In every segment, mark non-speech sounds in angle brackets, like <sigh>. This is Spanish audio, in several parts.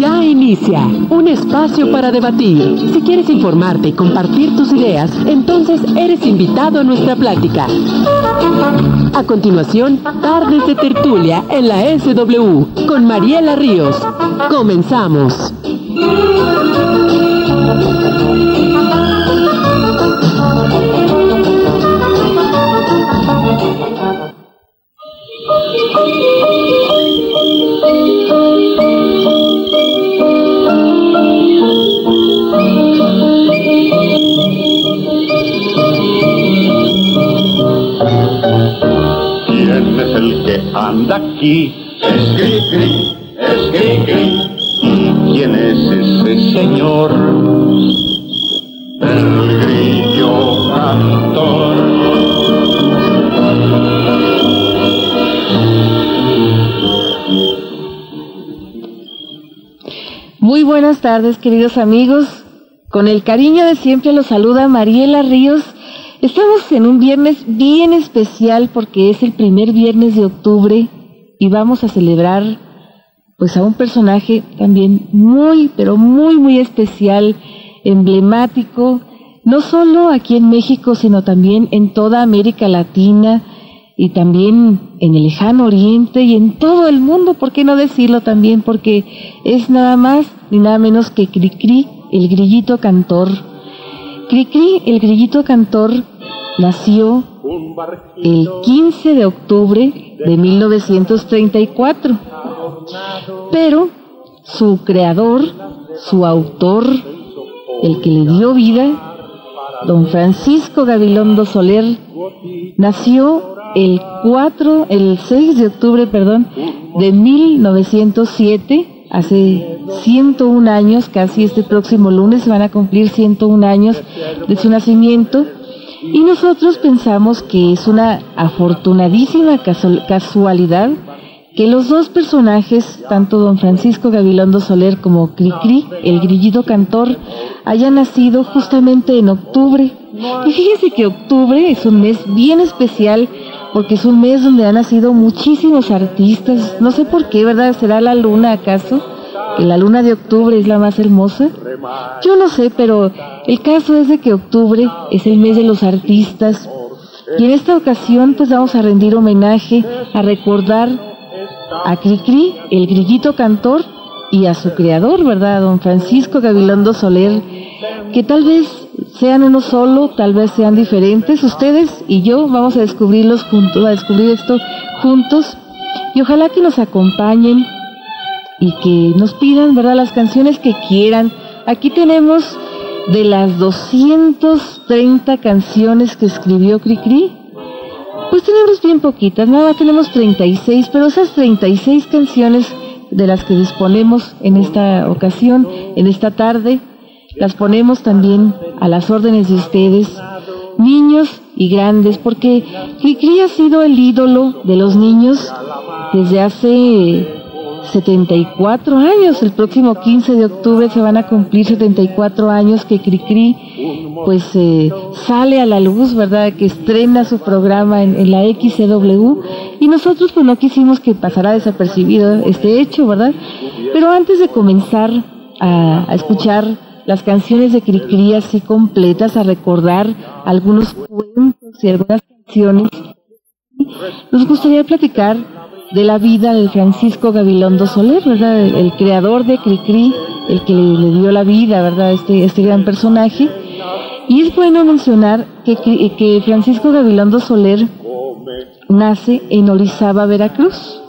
Ya inicia un espacio para debatir. Si quieres informarte y compartir tus ideas, entonces eres invitado a nuestra plática. A continuación, tardes de tertulia en la SW con Mariela Ríos. Comenzamos. Anda aquí? Es Gri es ¿Y quién es ese señor? El grillo cantor. Muy buenas tardes, queridos amigos. Con el cariño de siempre los saluda Mariela Ríos. Estamos en un viernes bien especial porque es el primer viernes de octubre y vamos a celebrar pues a un personaje también muy, pero muy, muy especial, emblemático, no solo aquí en México, sino también en toda América Latina y también en el lejano oriente y en todo el mundo, ¿por qué no decirlo también? Porque es nada más ni nada menos que Cricri, el grillito cantor. Cricri, el grillito cantor, nació el 15 de octubre de 1934, pero su creador, su autor, el que le dio vida, don Francisco Gabilondo Soler, nació el 4, el 6 de octubre, perdón, de 1907, hace 101 años, casi este próximo lunes van a cumplir 101 años de su nacimiento, y nosotros pensamos que es una afortunadísima casualidad que los dos personajes, tanto don Francisco Gabilondo Soler como Cricri, el grillito cantor, hayan nacido justamente en octubre. Y fíjese que octubre es un mes bien especial porque es un mes donde han nacido muchísimos artistas. No sé por qué, ¿verdad? ¿Será la luna acaso? Que la luna de octubre es la más hermosa. Yo no sé, pero el caso es de que octubre es el mes de los artistas. Y en esta ocasión pues vamos a rendir homenaje, a recordar a Cricri, el grillito cantor, y a su creador, ¿verdad? Don Francisco Gabilondo Soler, que tal vez sean uno solo, tal vez sean diferentes. Ustedes y yo vamos a descubrirlos juntos, a descubrir esto juntos. Y ojalá que nos acompañen y que nos pidan, ¿verdad? Las canciones que quieran. Aquí tenemos de las 230 canciones que escribió Cricri, pues tenemos bien poquitas, nada, tenemos 36, pero esas 36 canciones de las que disponemos en esta ocasión, en esta tarde, las ponemos también a las órdenes de ustedes, niños y grandes, porque Cricri ha sido el ídolo de los niños desde hace 74 años. El próximo 15 de octubre se van a cumplir 74 años que Cricri pues eh, sale a la luz, ¿verdad? Que estrena su programa en, la XCW y nosotros pues no quisimos que pasara desapercibido este hecho, ¿verdad? Pero antes de comenzar a, a escuchar las canciones de Cricri así completas, a recordar algunos cuentos y algunas canciones, nos gustaría platicar de la vida de Francisco Gabilondo Soler, ¿verdad? El, creador de Cricri, el que le, dio la vida, ¿verdad? Este, este gran personaje. Y es bueno mencionar que, que, Francisco Gabilondo Soler nace en Orizaba, Veracruz.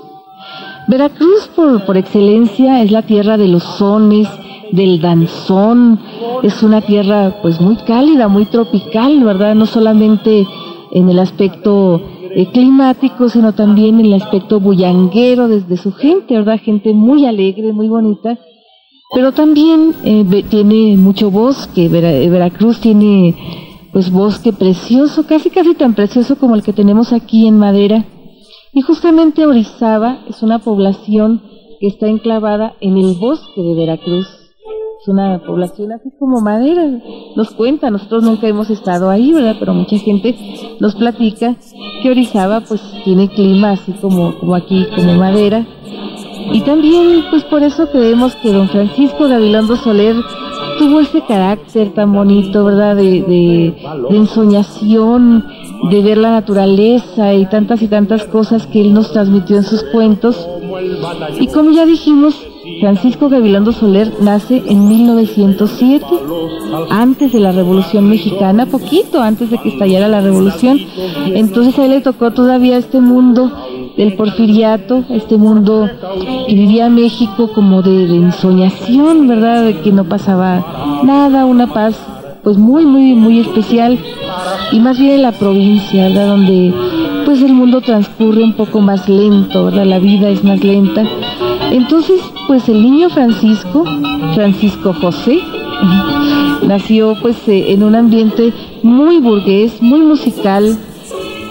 Veracruz por, por excelencia es la tierra de los sones, del danzón, es una tierra pues muy cálida, muy tropical, ¿verdad? No solamente en el aspecto eh, climático, sino también en el aspecto bullanguero desde su gente, ¿verdad? Gente muy alegre, muy bonita, pero también eh, tiene mucho bosque, eh, Veracruz tiene pues bosque precioso, casi casi tan precioso como el que tenemos aquí en Madera. Y justamente Orizaba es una población que está enclavada en el bosque de Veracruz es una población así como madera. Nos cuenta, nosotros nunca hemos estado ahí, ¿verdad? Pero mucha gente nos platica que Orizaba pues tiene clima así como, como aquí, como madera. Y también, pues por eso creemos que don Francisco Gabilondo Soler tuvo ese carácter tan bonito, ¿verdad? De, de, de, ensoñación, de ver la naturaleza y tantas y tantas cosas que él nos transmitió en sus cuentos. Y como ya dijimos, Francisco Gabilondo Soler nace en 1907, antes de la Revolución Mexicana, poquito antes de que estallara la Revolución. Entonces a él le tocó todavía este mundo del porfiriato, este mundo que vivía México como de, ensoñación, ¿verdad? De que no pasaba nada, una paz pues muy, muy, muy especial y más bien en la provincia, ¿verdad? Donde pues el mundo transcurre un poco más lento, ¿verdad? La vida es más lenta. Entonces, pues el niño Francisco, Francisco José, <laughs> nació pues eh, en un ambiente muy burgués, muy musical.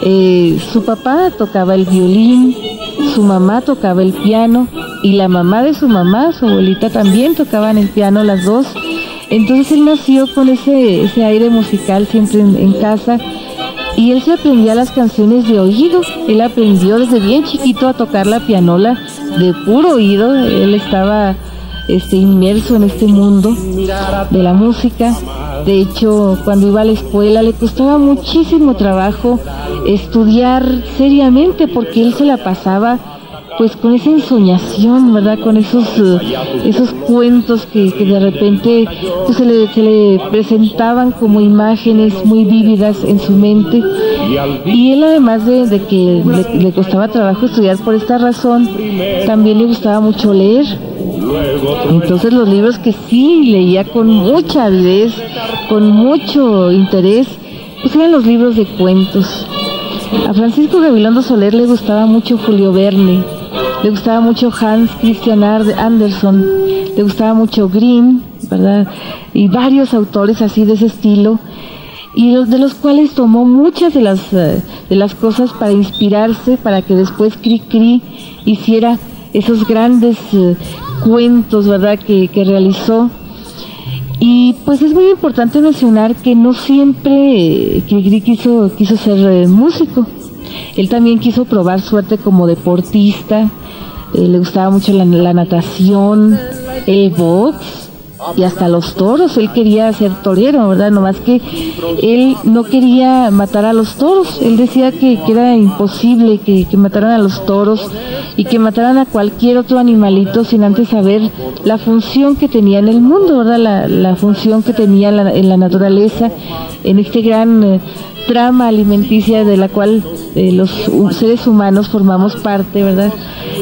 Eh, su papá tocaba el violín, su mamá tocaba el piano y la mamá de su mamá, su abuelita también tocaban el piano las dos. Entonces él nació con ese, ese aire musical siempre en, en casa y él se aprendía las canciones de oído. Él aprendió desde bien chiquito a tocar la pianola de puro oído. Él estaba este, inmerso en este mundo de la música. De hecho, cuando iba a la escuela le costaba muchísimo trabajo estudiar seriamente porque él se la pasaba pues con esa ensoñación, ¿verdad? Con esos, uh, esos cuentos que, que, de repente pues, se, le, se le presentaban como imágenes muy vívidas en su mente. Y él además de, de que le, le, costaba trabajo estudiar por esta razón, también le gustaba mucho leer. Entonces los libros que sí leía con mucha avidez, con mucho interés, pues eran los libros de cuentos. A Francisco Gabilondo Soler le gustaba mucho Julio Verne, le gustaba mucho Hans Christian Andersen, le gustaba mucho Grimm, ¿verdad? Y varios autores así de ese estilo, y de los cuales tomó muchas de las, de las cosas para inspirarse, para que después Cri Cri hiciera esos grandes uh, cuentos, ¿verdad?, que, que, realizó. Y pues es muy importante mencionar que no siempre Cri Cri quiso, quiso ser eh, músico. Él también quiso probar suerte como deportista, eh, le gustaba mucho la, natación, el box y hasta los toros. Él quería ser torero, ¿verdad? Nomás que él no quería matar a los toros. Él decía que, era imposible que, mataran a los toros y que mataran a cualquier otro animalito sin antes saber la función que tenía en el mundo, ¿verdad? La, función que tenía en la naturaleza, en este gran... Trama alimenticia de la cual eh, los seres humanos formamos parte, ¿verdad?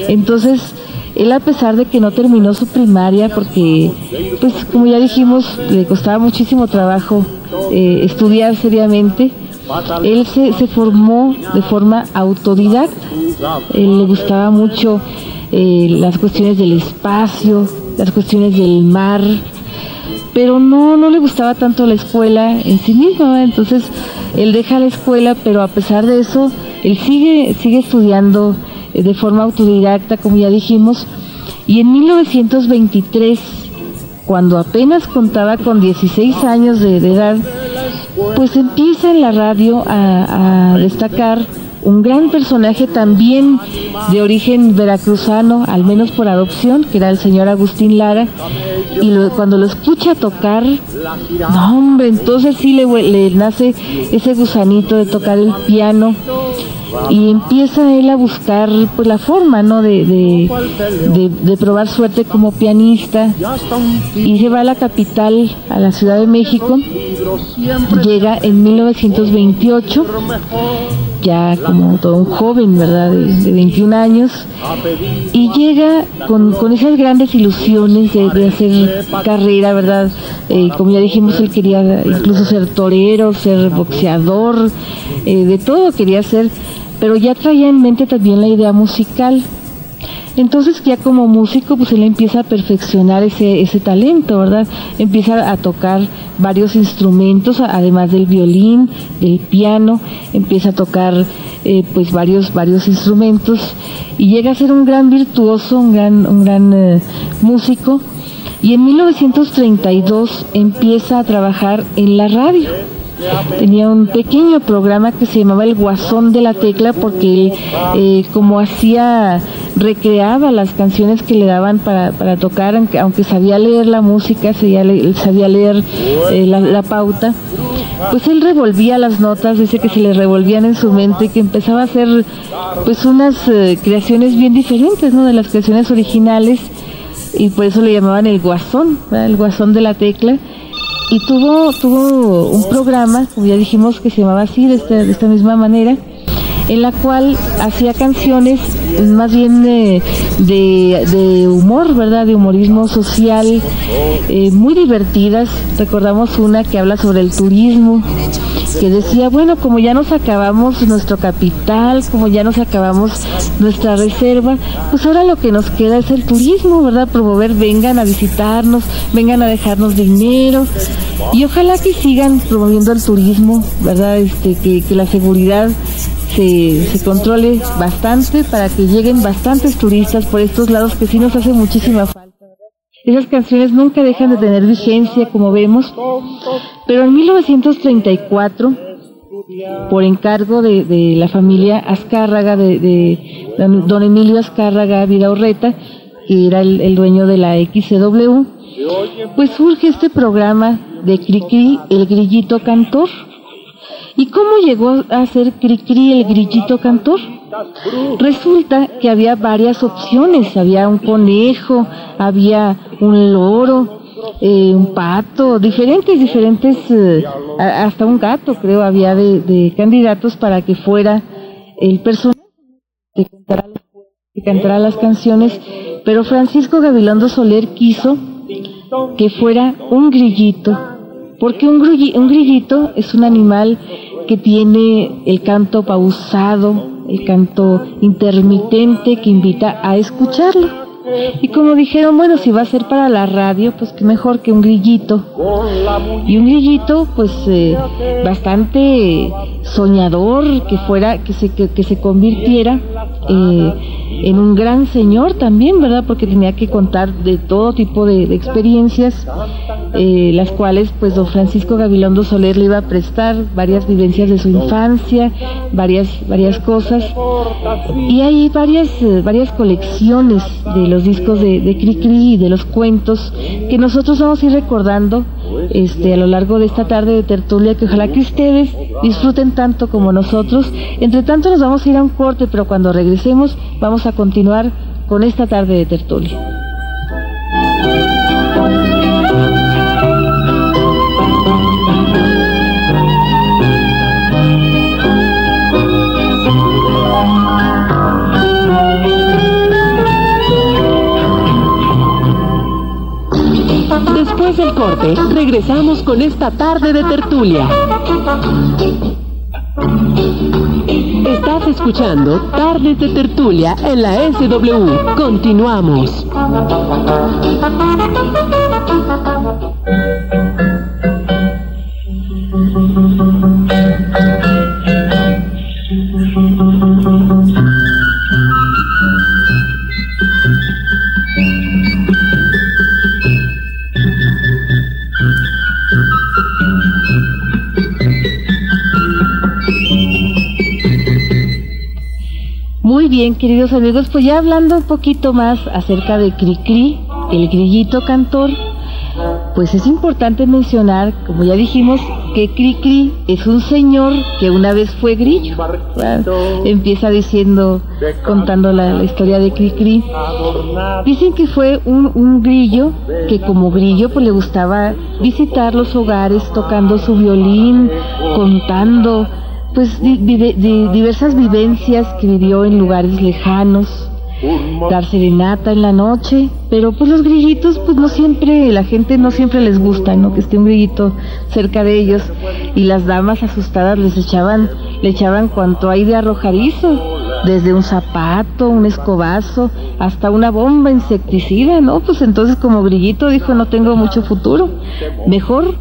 Entonces, él a pesar de que no terminó su primaria, porque, pues como ya dijimos, le costaba muchísimo trabajo eh, estudiar seriamente, él se, formó de forma autodidacta. Él le gustaba mucho eh, las cuestiones del espacio, las cuestiones del mar, pero no, no le gustaba tanto la escuela en sí misma, entonces él deja la escuela, pero a pesar de eso, él sigue, sigue estudiando de forma autodidacta, como ya dijimos, y en 1923, cuando apenas contaba con 16 años de, edad, pues empieza en la radio a destacar un gran personaje también de origen veracruzano, al menos por adopción, que era el señor Agustín Lara, y cuando lo escucha tocar, no hombre, entonces sí le, le nace ese gusanito de tocar el piano y empieza él a buscar pues la forma no de, de, de, de, probar suerte como pianista y se va a la capital a la Ciudad de México llega en 1928 ya como todo un joven verdad de, de 21 años. Y llega con, con esas grandes ilusiones de, hacer carrera verdad eh, como ya dijimos él quería incluso ser torero ser boxeador eh, de todo quería ser pero ya traía en mente también la idea musical. Entonces ya como músico pues él empieza a perfeccionar ese, ese talento, ¿verdad? Empieza a tocar varios instrumentos, además del violín, del piano, empieza a tocar eh, pues varios, varios instrumentos y llega a ser un gran virtuoso, un gran, un gran eh, músico y en 1932 empieza a trabajar en la radio tenía un pequeño programa que se llamaba El Guasón de la Tecla porque él, eh, como hacía recreaba las canciones que le daban para, para tocar, aunque, sabía leer la música, sabía, le- sabía leer eh, la, pauta, pues él revolvía las notas, dice que se le revolvían en su mente que empezaba a hacer pues unas eh, creaciones bien diferentes. De las creaciones originales y por eso le llamaban el guasón, el guasón de la tecla. Y tuvo, tuvo un programa, como ya dijimos, que se llamaba así, de esta, de esta misma manera, en la cual hacía canciones más bien de, de humor, ¿verdad? De humorismo social, eh, muy divertidas. Recordamos una que habla sobre el turismo, que decía, bueno, como ya nos acabamos nuestro capital, como ya nos acabamos nuestra reserva, pues ahora lo que nos queda es el turismo, ¿verdad? Promover, vengan a visitarnos, vengan a dejarnos dinero. Y ojalá que sigan promoviendo el turismo, ¿verdad? Este, que la seguridad se, se controle bastante para que lleguen bastantes turistas por estos lados que sí nos hace muchísima falta. Esas canciones nunca dejan de tener vigencia, como vemos, pero en 1934, por encargo de, la familia Azcárraga, de, de don Emilio Azcárraga Vidaurreta, que era el, el dueño de la XCW, pues surge este programa de Cricri, el grillito cantor. ¿Y cómo llegó a ser Cricri el grillito cantor? Resulta que había varias opciones, había un conejo, había un loro, eh, un pato, diferentes, diferentes, eh, hasta un gato creo había de, de candidatos para que fuera el personaje que cantara, que cantara las canciones, pero Francisco Gabilondo Soler quiso que fuera un grillito, porque un, un grillito es un animal que tiene el canto pausado, el canto intermitente que invita a escucharlo. Y como dijeron, bueno, si va a ser para la radio, pues qué mejor que un grillito. Y un grillito, pues eh, bastante soñador, que fuera, que se, que, que se convirtiera eh, en un gran señor también, ¿verdad? Porque tenía que contar de todo tipo de, experiencias, eh, las cuales, pues, don Francisco Gabilondo Soler le iba a prestar varias vivencias de su infancia, varias, varias cosas. Y hay varias, varias colecciones de los discos de, de Cricri y de los cuentos que nosotros vamos a ir recordando este, a lo largo de esta tarde de tertulia, que ojalá que ustedes disfruten tanto como nosotros. Entre tanto nos vamos a ir a un corte, pero cuando regresemos vamos a continuar con esta tarde de tertulia. Después del corte, regresamos con esta tarde de tertulia. Estás escuchando Tardes de Tertulia en la SW. Continuamos. Muy bien, queridos amigos, pues ya hablando un poquito más acerca de Cricri, el grillito cantor, pues es importante mencionar, como ya dijimos, que Cricri es un señor que una vez fue grillo. Empieza diciendo, contando la, la historia de Cricri. Dicen que fue un, un grillo que como grillo pues le gustaba visitar los hogares tocando su violín, contando pues di- diversas vivencias que vivió en lugares lejanos, dar serenata en la noche, pero pues los grillitos pues no siempre, la gente no siempre les gusta, ¿no? Que esté un grillito cerca de ellos y las damas asustadas les echaban, le echaban cuanto hay de arrojadizo, desde un zapato, un escobazo, hasta una bomba insecticida, ¿no? Pues entonces como grillito dijo no tengo mucho futuro, mejor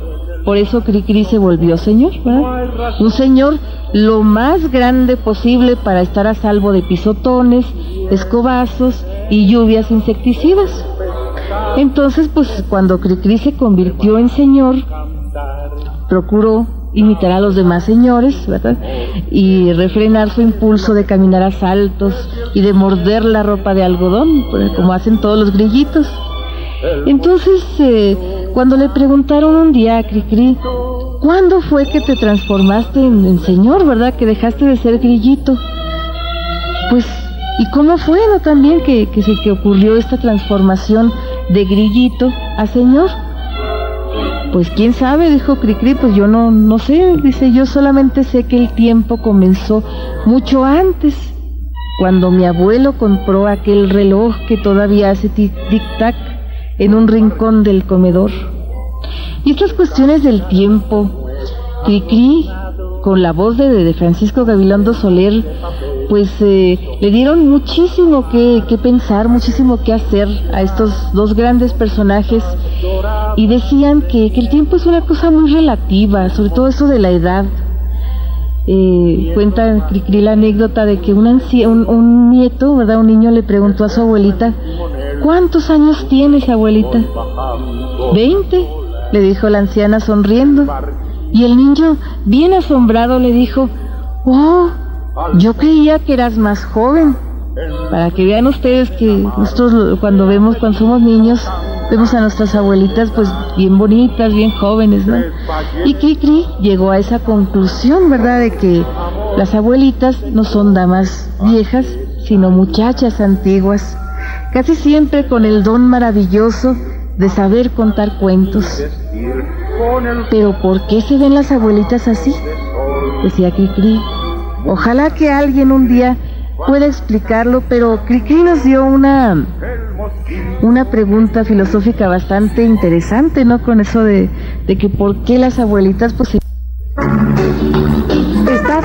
por eso Cricri se volvió señor, ¿verdad? Un señor lo más grande posible para estar a salvo de pisotones, escobazos y lluvias insecticidas. Entonces, pues cuando Cricri se convirtió en señor, procuró imitar a los demás señores, ¿verdad? Y refrenar su impulso de caminar a saltos y de morder la ropa de algodón, pues, como hacen todos los grillitos. Entonces, eh, cuando le preguntaron un día a Cricri, ¿cuándo fue que te transformaste en, señor, verdad? Que dejaste de ser grillito. Pues, ¿y cómo fue, no? También que, que se que ocurrió esta transformación de grillito a señor. Pues quién sabe, dijo Cricri, pues yo no, no sé, dice, yo solamente sé que el tiempo comenzó mucho antes, cuando mi abuelo compró aquel reloj que todavía hace tic-tac en un rincón del comedor. Y estas cuestiones del tiempo, Cricri, con la voz de, de Francisco Gabilondo Soler, pues eh, le dieron muchísimo que, pensar, muchísimo que hacer a estos dos grandes personajes y decían que, el tiempo es una cosa muy relativa, sobre todo eso de la edad. Eh, cuenta Cricri la anécdota de que un, un, un, nieto, ¿verdad? Un niño le preguntó a su abuelita, ¿cuántos años tienes, abuelita? Veinte, le dijo la anciana sonriendo. Y el niño, bien asombrado, le dijo, oh, yo creía que eras más joven. Para que vean ustedes que nosotros cuando vemos, cuando somos niños, vemos a nuestras abuelitas pues bien bonitas, bien jóvenes, ¿no? Y Cricri llegó a esa conclusión, ¿verdad? De que las abuelitas no son damas viejas, sino muchachas antiguas, casi siempre con el don maravilloso de saber contar cuentos. Pero ¿por qué se ven las abuelitas así? Decía Cricri. Ojalá que alguien un día pueda explicarlo, pero Cricri nos dio una, una pregunta filosófica bastante interesante, ¿no? Con eso de, de que por qué las abuelitas pues...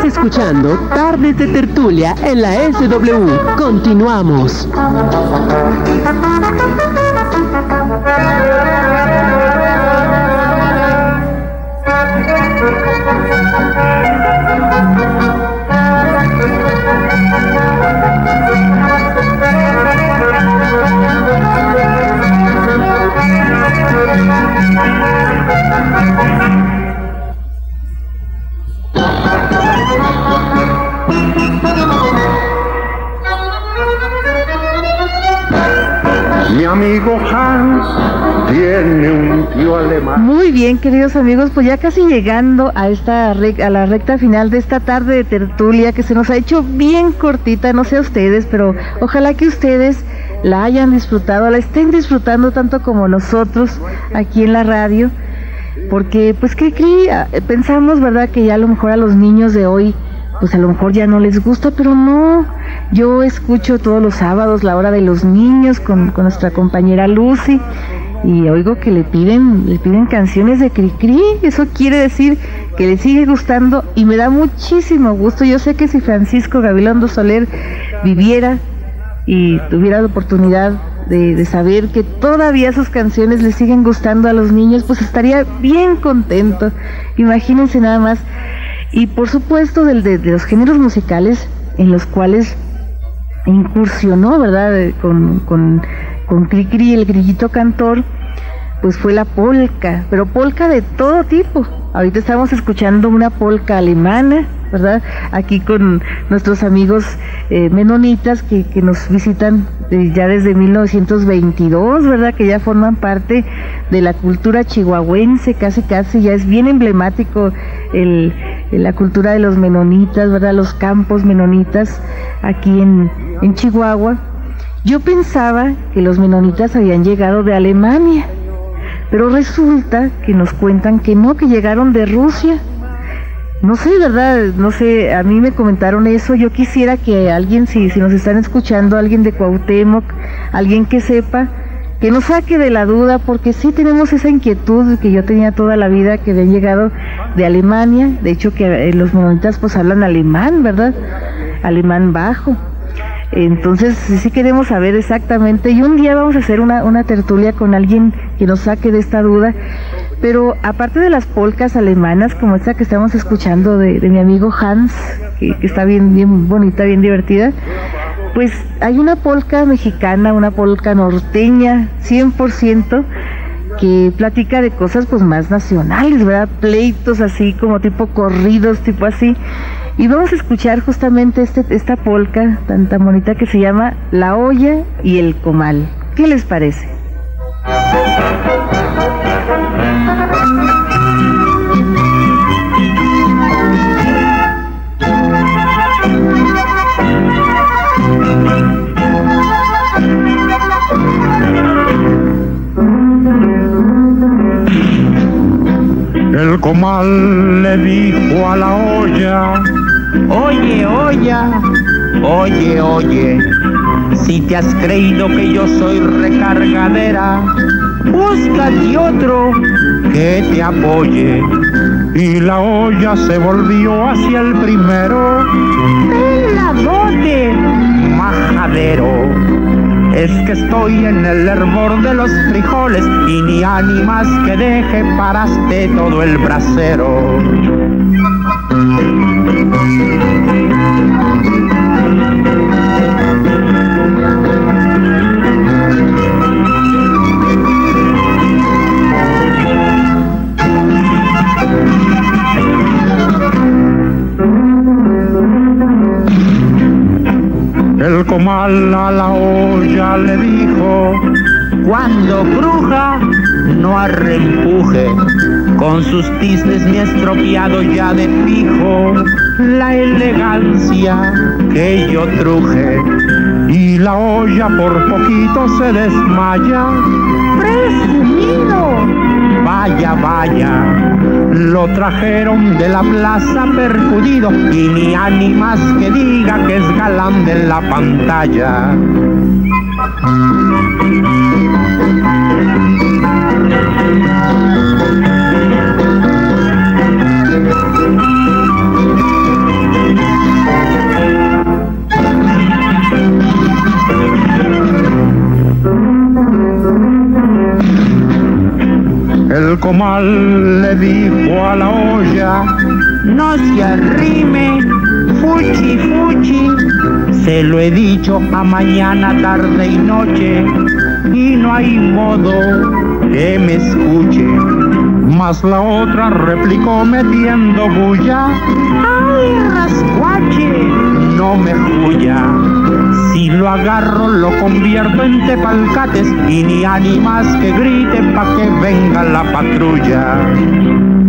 Escuchando Tardes de Tertulia en la SW. Continuamos. Bien, queridos amigos, pues ya casi llegando a esta a la recta final de esta tarde de tertulia que se nos ha hecho bien cortita, no sé a ustedes, pero ojalá que ustedes la hayan disfrutado, la estén disfrutando tanto como nosotros aquí en la radio, porque pues que pensamos, ¿verdad? Que ya a lo mejor a los niños de hoy pues a lo mejor ya no les gusta, pero no. Yo escucho todos los sábados la hora de los niños con, nuestra compañera Lucy y oigo que le piden, le piden canciones de Cricri, eso quiere decir que le sigue gustando y me da muchísimo gusto. Yo sé que si Francisco Gabilondo Soler viviera y tuviera la oportunidad de, de, saber que todavía sus canciones le siguen gustando a los niños, pues estaría bien contento. Imagínense nada más y por supuesto del, de, los géneros musicales en los cuales incursionó, ¿verdad? Con, con, con Cricri, el grillito cantor, pues fue la polca, pero polca de todo tipo. Ahorita estamos escuchando una polca alemana, ¿verdad? Aquí con nuestros amigos eh, menonitas que, que, nos visitan ya desde 1922, ¿verdad? Que ya forman parte de la cultura chihuahuense, casi casi, ya es bien emblemático el, la cultura de los menonitas, ¿verdad? Los campos menonitas aquí en, en Chihuahua. Yo pensaba que los menonitas habían llegado de Alemania, pero resulta que nos cuentan que no, que llegaron de Rusia. No sé, ¿verdad? No sé, a mí me comentaron eso. Yo quisiera que alguien, si, si nos están escuchando, alguien de Cuauhtémoc, alguien que sepa, que nos saque de la duda, porque sí tenemos esa inquietud que yo tenía toda la vida, que habían llegado de Alemania. De hecho, que eh, los monolitas pues hablan alemán, ¿verdad? Alemán bajo. Entonces, sí queremos saber exactamente. Y un día vamos a hacer una, una tertulia con alguien que nos saque de esta duda. Pero aparte de las polcas alemanas, como esta que estamos escuchando de, mi amigo Hans, que, está bien, bien bonita, bien divertida, pues hay una polca mexicana, una polca norteña, 100%, que platica de cosas pues más nacionales, ¿verdad? Pleitos así como tipo corridos, tipo así. Y vamos a escuchar justamente este, esta polca tan, tan bonita que se llama La olla y el comal. ¿Qué les parece? El comal le dijo a la olla, Oye, olla, oye, oye, si te has creído que yo soy recargadera, búscate otro que te apoye. y la olla se volvió hacia el primero. ¡Peladote, majadero! Es que estoy en el hervor de los frijoles y ni ánimas que deje paraste todo el brasero. Comal a la olla le dijo, Cuando cruja, no arrempuje. Con sus tisnes mi estropeado ya de fijo la elegancia que yo truje. y la olla por poquito se desmaya. ¡Presumido! Vaya, vaya. Lo trajeron de la plaza percudido Y ni ánimas que diga que es galán de la pantalla. Comal le dijo a la olla, No se arrime, fuchi, fuchi. Se lo he dicho a mañana, tarde y noche. Y no hay modo que me escuche. mas la otra replicó metiendo bulla. ¡Ay, rascuache! No me juya. Si lo agarro, lo convierto en tepalcates y ni ánimas que grite pa' que venga la patrulla.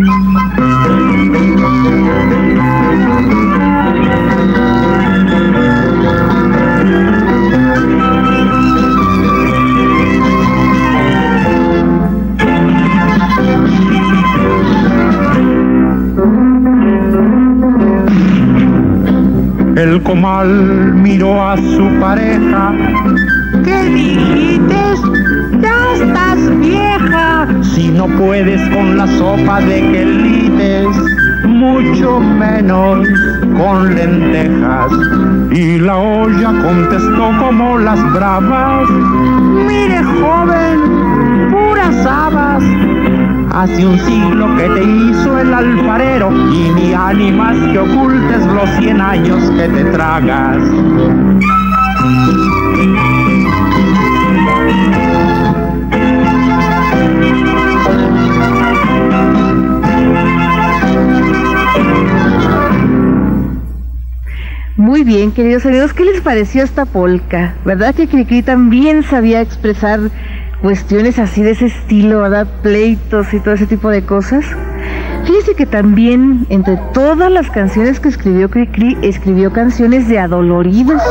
Miró a su pareja, ¿Qué dijiste? Ya estás vieja. Si no puedes con la sopa de quelites, mucho menos con lentejas. y la olla contestó como las bravas. Mire, joven, puras habas. Hace un siglo que te hizo el alfarero y ni ánimas que ocultes los cien años que te tragas. Muy bien, queridos amigos, ¿qué les pareció esta polca? ¿Verdad que Cricri también sabía expresar cuestiones así de ese estilo, ¿verdad? Pleitos y todo ese tipo de cosas. Fíjese que también entre todas las canciones que escribió Cricri, escribió canciones de adoloridos.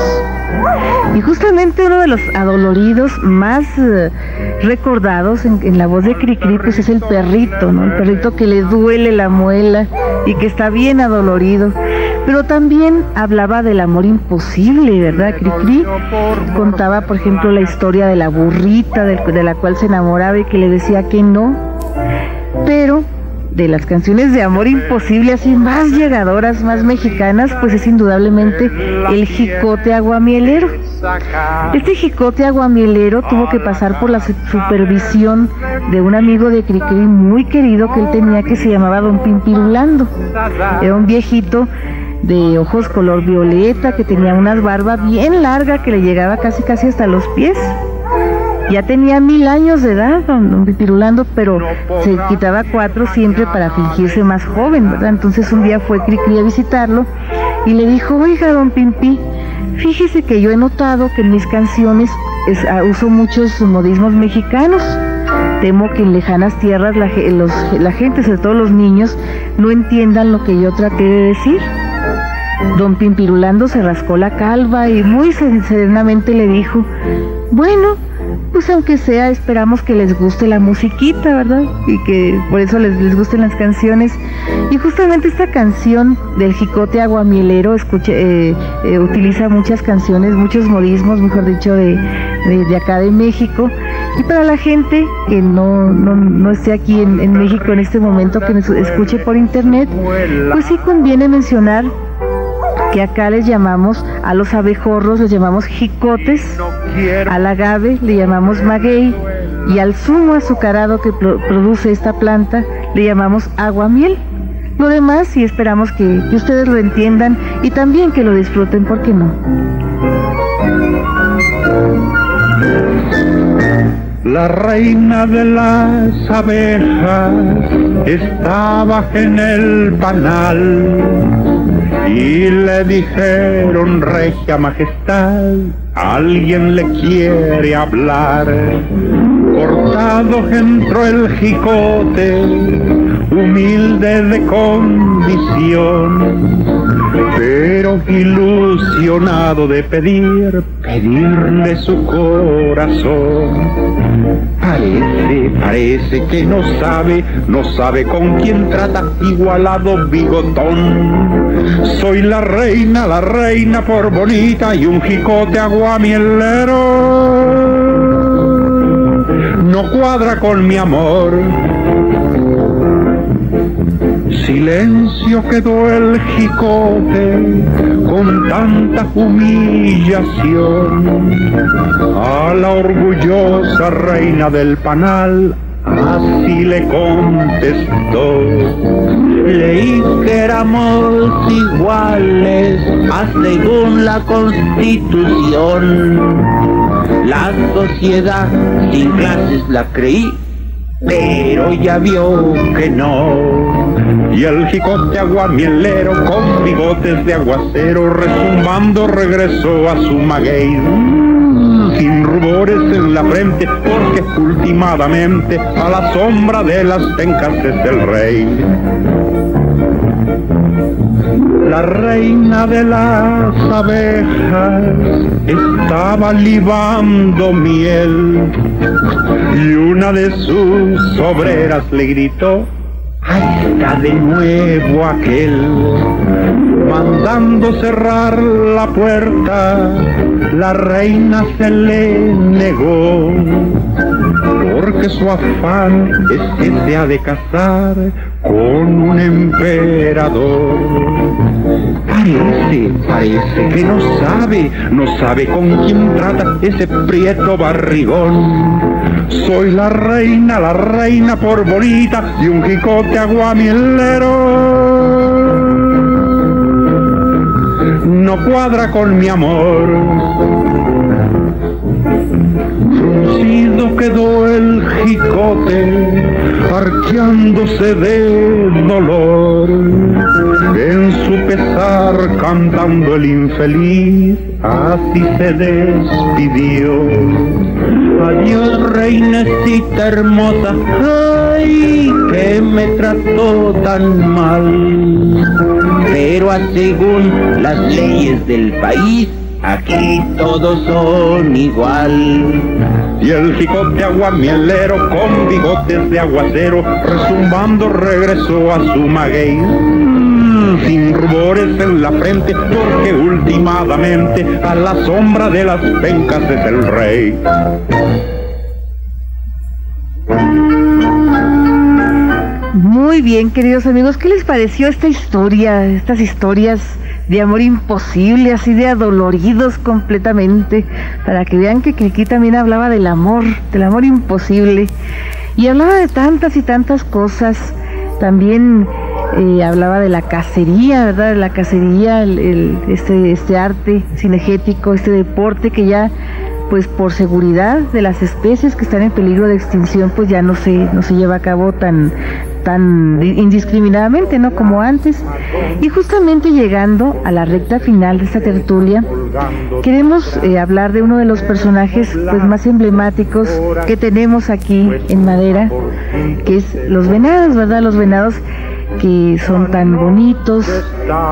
Y justamente uno de los adoloridos más eh, recordados en, la voz de Cricri, pues es el perrito, ¿no? El perrito que le duele la muela y que está bien adolorido. Pero también hablaba del amor imposible, ¿verdad? Cricri contaba, por ejemplo, la historia de la burrita de la cual se enamoraba y que le decía que no. Pero de las canciones de amor imposible, así más llegadoras, más mexicanas, pues es indudablemente el jicote aguamielero. Este jicote aguamielero tuvo que pasar por la su- supervisión de un amigo de Cricri muy querido que él tenía que se llamaba Don Pimpirulando. Era un viejito de ojos color violeta que tenía una barba bien larga que le llegaba casi casi hasta los pies. Ya tenía mil años de edad, don, Pipirulando, pero se quitaba cuatro siempre para fingirse más joven, ¿verdad? Entonces un día fue Cricri a visitarlo y le dijo, oiga, don Pimpi, fíjese que yo he notado que en mis canciones ah, uso muchos modismos mexicanos. Temo que en lejanas tierras la, la gente, sobre todo los niños, no entiendan lo que yo traté de decir. Don Pimpirulando se rascó la calva y muy serenamente le dijo, bueno, pues aunque sea, esperamos que les guste la musiquita, ¿verdad? Y que por eso les, gusten las canciones. Y justamente esta canción del Jicote Aguamielero escuche, eh, eh, utiliza muchas canciones, muchos modismos, mejor dicho, de, de, acá de México. Y para la gente que no, no, no esté aquí en, en México en este momento, que nos escuche por internet, pues sí conviene mencionar que acá les llamamos a los abejorros, les llamamos jicotes, al agave le llamamos maguey y al zumo azucarado que produce esta planta le llamamos aguamiel. Lo demás sí esperamos que, que ustedes lo entiendan y también que lo disfruten, ¿por qué no? La reina de las abejas estaba en el panal y le dijeron, regia majestad, alguien le quiere hablar. Cortado entró el jicote, humilde de condición, pero ilusionado de pedir, pedirle su corazón. Parece, parece que no sabe, no sabe con quién trata, igualado bigotón. Soy la reina, la reina por bonita y un jicote aguamielero. No cuadra con mi amor silencio quedó el jicote con tanta humillación. A la orgullosa reina del panal así le contestó. Leí que éramos iguales, a según la constitución. La sociedad sin clases la creí pero ya vio que no. Y el jicote aguamielero con bigotes de aguacero resumbando regresó a su maguey. Sin rubores en la frente, porque últimamente a la sombra de las pencas es el rey. La reina de las abejas estaba libando miel y una de sus obreras le gritó, ahí está de nuevo aquel, mandando cerrar la puerta, la reina se le negó, porque su afán es que se ha de casar con un emperador. Parece, parece que no sabe, no sabe con quién trata ese prieto barrigón. Soy la reina, la reina por bonita y un jicote aguamielero. No cuadra con mi amor Fruncido quedó el jicote, arqueándose de dolor. Cantando el infeliz, así se despidió. Adiós, reinecita hermosa, ay, que me trató tan mal. Pero según las leyes del país, Aquí todos son igual. Y el jicote aguamielero con bigotes de aguacero, resumbando regresó a su maguey. Sin rubores en la frente, porque últimamente a la sombra de las pencas es el rey. Muy bien, queridos amigos, ¿qué les pareció esta historia, estas historias de amor imposible, así de adoloridos completamente, para que vean que Kiki también hablaba del amor, del amor imposible, y hablaba de tantas y tantas cosas, también eh, hablaba de la cacería, ¿verdad? De la cacería, el, este, este arte cinegético, este deporte que ya pues por seguridad de las especies que están en peligro de extinción, pues ya no se, no se lleva a cabo tan, tan indiscriminadamente, ¿no? Como antes. Y justamente llegando a la recta final de esta tertulia, queremos eh, hablar de uno de los personajes pues, más emblemáticos que tenemos aquí en Madera, que es los venados, ¿verdad? Los venados que son tan bonitos,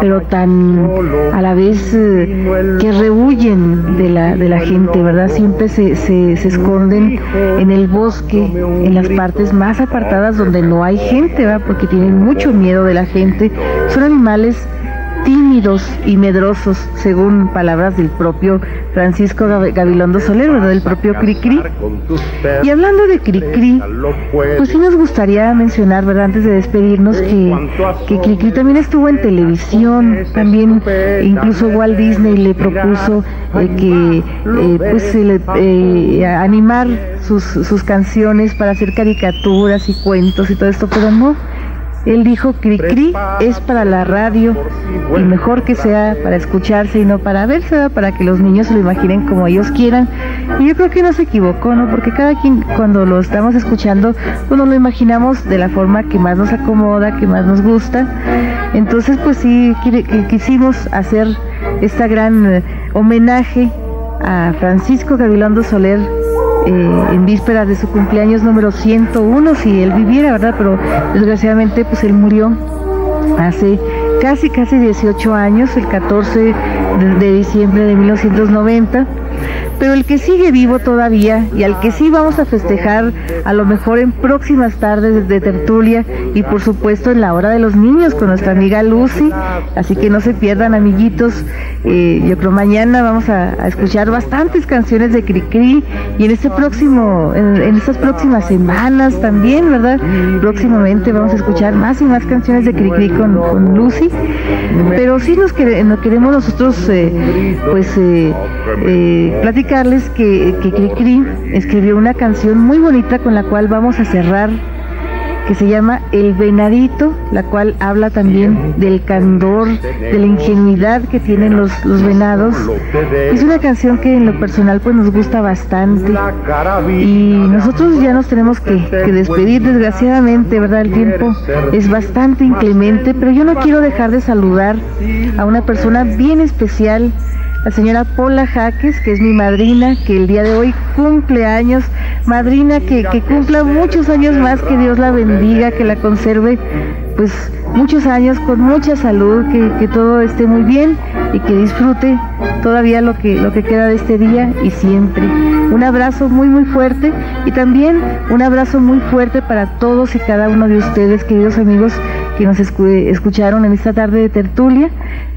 pero tan a la vez eh, que rehuyen de la, de la gente, ¿verdad? Siempre se, se, se, esconden en el bosque, en las partes más apartadas donde no hay gente, ¿verdad? Porque tienen mucho miedo de la gente. Son animales tímidos y medrosos, según palabras del propio Francisco Gabilondo Soler, ¿verdad? Del propio Cricri. Y hablando de Cricri, pues sí nos gustaría mencionar, ¿verdad? Antes de despedirnos, que, que Cricri también estuvo en televisión, también incluso Walt Disney le propuso eh, que, eh, pues, eh, animar sus, sus canciones para hacer caricaturas y cuentos y todo esto, pero no él dijo, Cricri es para la radio y mejor que sea para escucharse y no para verse, para que los niños se lo imaginen como ellos quieran. Y yo creo que no se equivocó, ¿no? Porque cada quien cuando lo estamos escuchando, pues nos lo imaginamos de la forma que más nos acomoda, que más nos gusta. Entonces, pues sí, quisimos hacer esta gran eh, homenaje a Francisco Gavilando Soler eh, en vísperas de su cumpleaños número 101, si él viviera, ¿verdad? Pero desgraciadamente pues él murió hace casi, casi 18 años, el 14 de diciembre de 1990 pero el que sigue vivo todavía y al que sí vamos a festejar a lo mejor en próximas tardes de tertulia y por supuesto en la hora de los niños con nuestra amiga Lucy, así que no se pierdan amiguitos, eh, yo creo mañana vamos a, escuchar bastantes canciones de Cricri y en este próximo, en, estas próximas semanas también, ¿verdad? Próximamente vamos a escuchar más y más canciones de Cricri con, con Lucy, pero sí nos, queremos nosotros eh, pues eh, platicar que, que Cricri escribió una canción muy bonita con la cual vamos a cerrar, que se llama El Venadito, la cual habla también del candor, de la ingenuidad que tienen los, los venados. Es una canción que en lo personal pues nos gusta bastante y nosotros ya nos tenemos que, que despedir desgraciadamente, ¿verdad? El tiempo es bastante inclemente, pero yo no quiero dejar de saludar a una persona bien especial la señora Paula Jaques, que es mi madrina, que el día de hoy cumple años. Madrina que, que cumpla muchos años más, que Dios la bendiga, que la conserve pues muchos años con mucha salud, que, que, todo esté muy bien y que disfrute todavía lo que, lo que queda de este día y siempre. Un abrazo muy muy fuerte y también un abrazo muy fuerte para todos y cada uno de ustedes, queridos amigos que nos escucharon en esta tarde de tertulia.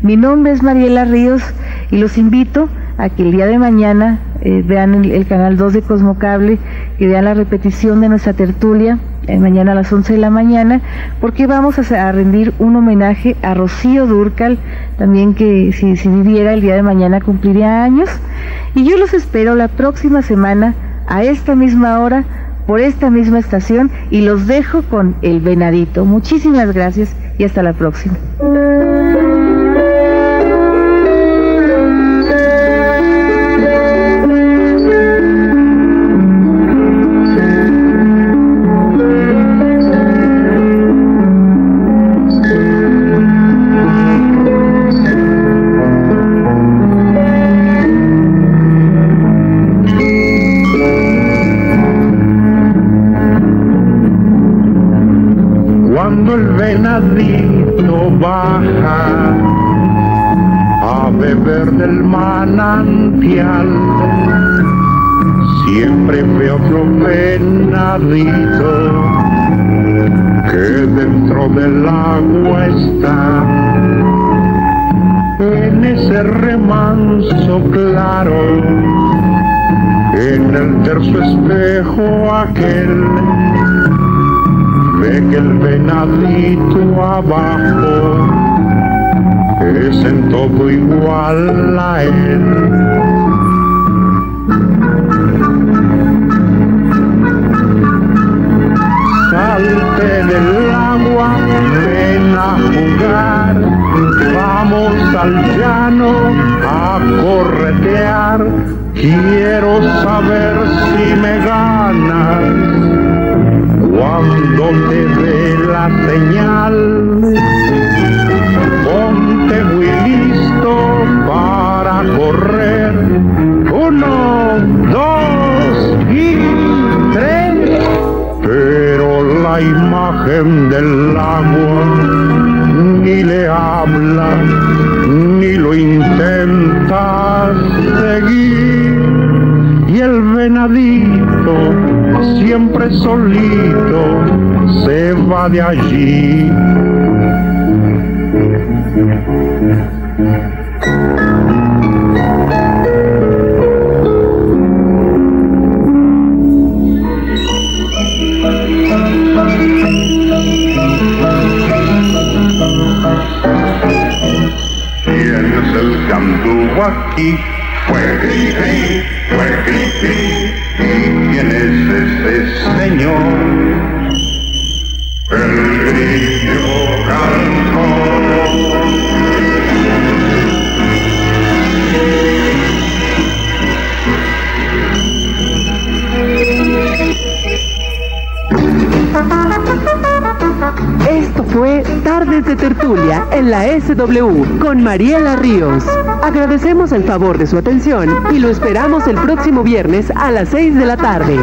Mi nombre es Mariela Ríos y los invito a que el día de mañana eh, vean el, canal 2 de Cosmocable, que vean la repetición de nuestra tertulia eh, mañana a las 11 de la mañana, porque vamos a, rendir un homenaje a Rocío Durcal, también que si, si viviera el día de mañana cumpliría años. Y yo los espero la próxima semana a esta misma hora por esta misma estación y los dejo con El Venadito. Muchísimas gracias y hasta la próxima. En ese remanso claro, en el terzo espejo aquel, ve que el venadito abajo es en todo igual a él. Salte del agua, ven a jugar Vamos al llano a corretear. Quiero saber si me ganas cuando te dé la señal. Ponte muy listo para correr. Imagen del agua ni le habla, ni lo intenta seguir. Y el venadito, siempre solito, se va de allí. Aquí? Fue ¿Y quién es ese señor? El grillo cantor. <laughs> Esto fue Tardes de Tertulia en la SW con Mariela Ríos. Agradecemos el favor de su atención y lo esperamos el próximo viernes a las 6 de la tarde.